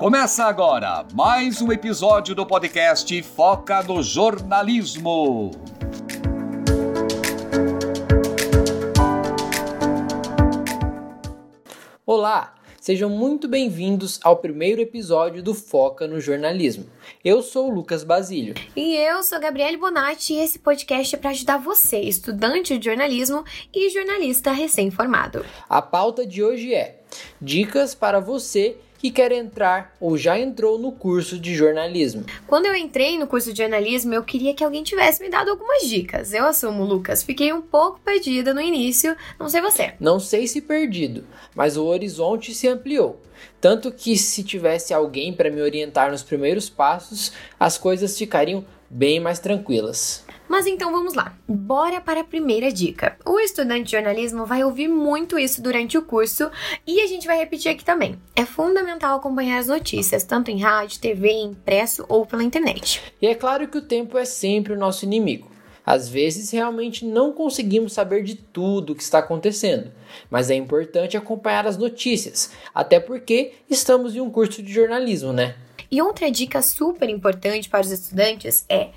Começa agora mais um episódio do podcast Foca no Jornalismo. Olá, sejam muito bem-vindos ao primeiro episódio do Foca no Jornalismo. Eu sou o Lucas Basílio. E eu sou Gabriele Bonatti e esse podcast é para ajudar você, estudante de jornalismo e jornalista recém-formado. A pauta de hoje é Dicas para você que quer entrar ou já entrou no curso de jornalismo. Quando eu entrei no curso de jornalismo, eu queria que alguém tivesse me dado algumas dicas. Eu assumo, Lucas, fiquei um pouco perdida no início, não sei você. Não sei se perdido, mas o horizonte se ampliou. Tanto que se tivesse alguém para me orientar nos primeiros passos, as coisas ficariam bem mais tranquilas. Mas então vamos lá, bora para a primeira dica. O estudante de jornalismo vai ouvir muito isso durante o curso e a gente vai repetir aqui também. É fundamental acompanhar as notícias, tanto em rádio, TV, impresso ou pela internet. E é claro que o tempo é sempre o nosso inimigo. Às vezes realmente não conseguimos saber de tudo o que está acontecendo, mas é importante acompanhar as notícias, até porque estamos em um curso de jornalismo, né? E outra dica super importante para os estudantes é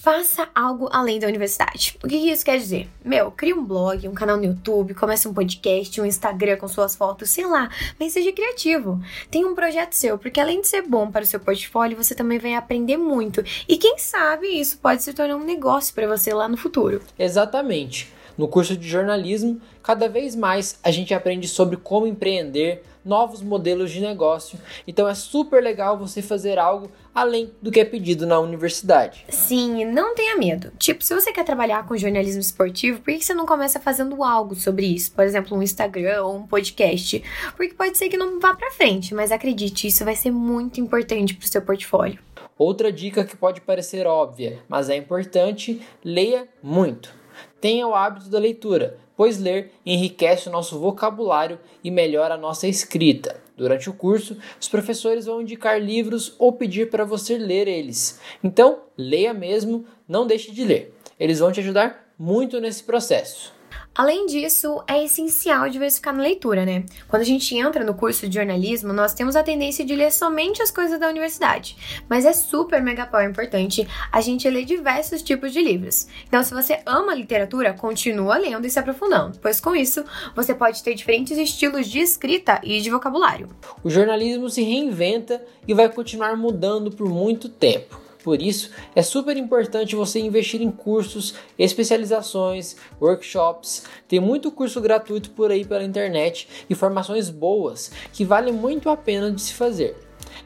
faça algo além da universidade. O que isso quer dizer? Meu, crie um blog, um canal no YouTube, comece um podcast, um Instagram com suas fotos, sei lá, mas seja criativo. Tenha um projeto seu, porque além de ser bom para o seu portfólio, você também vai aprender muito. E quem sabe isso pode se tornar um negócio para você lá no futuro. Exatamente. No curso de jornalismo, cada vez mais a gente aprende sobre como empreender, novos modelos de negócio. Então é super legal você fazer algo além do que é pedido na universidade. Sim, não tenha medo. Tipo, se você quer trabalhar com jornalismo esportivo, por que você não começa fazendo algo sobre isso? Por exemplo, um Instagram ou um podcast? Porque pode ser que não vá para frente, mas acredite, isso vai ser muito importante para o seu portfólio. Outra dica que pode parecer óbvia, mas é importante, leia muito. Tenha o hábito da leitura, pois ler enriquece o nosso vocabulário e melhora a nossa escrita. Durante o curso, os professores vão indicar livros ou pedir para você ler eles. Então, leia mesmo, não deixe de ler. Eles vão te ajudar muito nesse processo. Além disso, é essencial diversificar na leitura, né? Quando a gente entra no curso de jornalismo, nós temos a tendência de ler somente as coisas da universidade, mas é super mega power importante a gente ler diversos tipos de livros. Então, se você ama literatura, continua lendo e se aprofundando, pois com isso você pode ter diferentes estilos de escrita e de vocabulário. O jornalismo se reinventa e vai continuar mudando por muito tempo. Por isso, é super importante você investir em cursos, especializações, workshops. Tem muito curso gratuito por aí pela internet e formações boas que valem muito a pena de se fazer.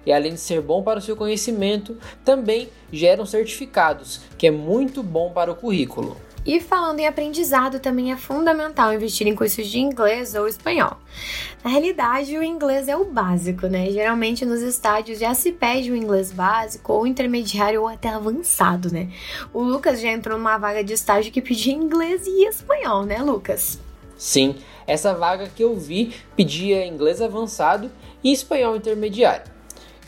E além de ser bom para o seu conhecimento, também geram certificados, que é muito bom para o currículo. E falando em aprendizado, também é fundamental investir em cursos de inglês ou espanhol. Na realidade, o inglês é o básico, né? Geralmente nos estádios já se pede o inglês básico ou intermediário ou até avançado, né? O Lucas já entrou numa vaga de estágio que pedia inglês e espanhol, né, Lucas? Sim, essa vaga que eu vi pedia inglês avançado e espanhol intermediário.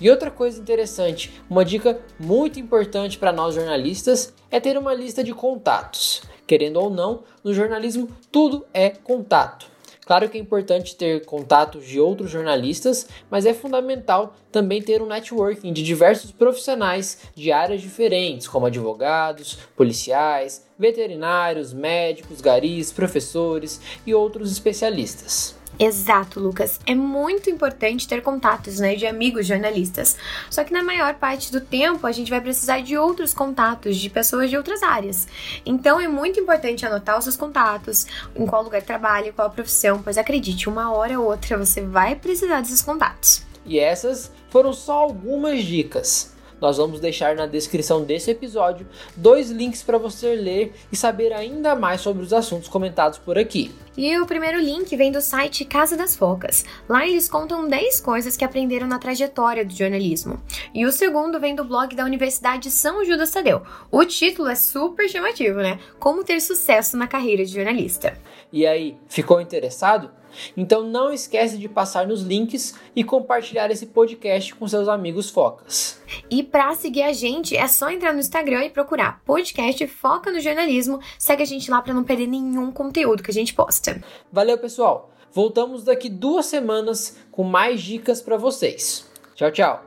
E outra coisa interessante, uma dica muito importante para nós jornalistas é ter uma lista de contatos. Querendo ou não, no jornalismo tudo é contato. Claro que é importante ter contatos de outros jornalistas, mas é fundamental também ter um networking de diversos profissionais de áreas diferentes, como advogados, policiais, veterinários, médicos, garis, professores e outros especialistas. Exato, Lucas. É muito importante ter contatos, né, de amigos jornalistas. Só que na maior parte do tempo a gente vai precisar de outros contatos, de pessoas de outras áreas. Então é muito importante anotar os seus contatos, em qual lugar trabalha, qual profissão, pois acredite, uma hora ou outra você vai precisar desses contatos. E essas foram só algumas dicas. Nós vamos deixar na descrição desse episódio dois links para você ler e saber ainda mais sobre os assuntos comentados por aqui. E o primeiro link vem do site Casa das Focas. Lá eles contam 10 coisas que aprenderam na trajetória do jornalismo. E o segundo vem do blog da Universidade São Judas Tadeu. O título é super chamativo, né? Como ter sucesso na carreira de jornalista. E aí, ficou interessado? Então não esquece de passar nos links e compartilhar esse podcast com seus amigos focas. E para seguir a gente é só entrar no Instagram e procurar podcast Foca no Jornalismo. Segue a gente lá para não perder nenhum conteúdo que a gente posta. Valeu, pessoal. Voltamos daqui duas semanas com mais dicas para vocês. Tchau, tchau.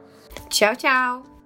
Tchau, tchau.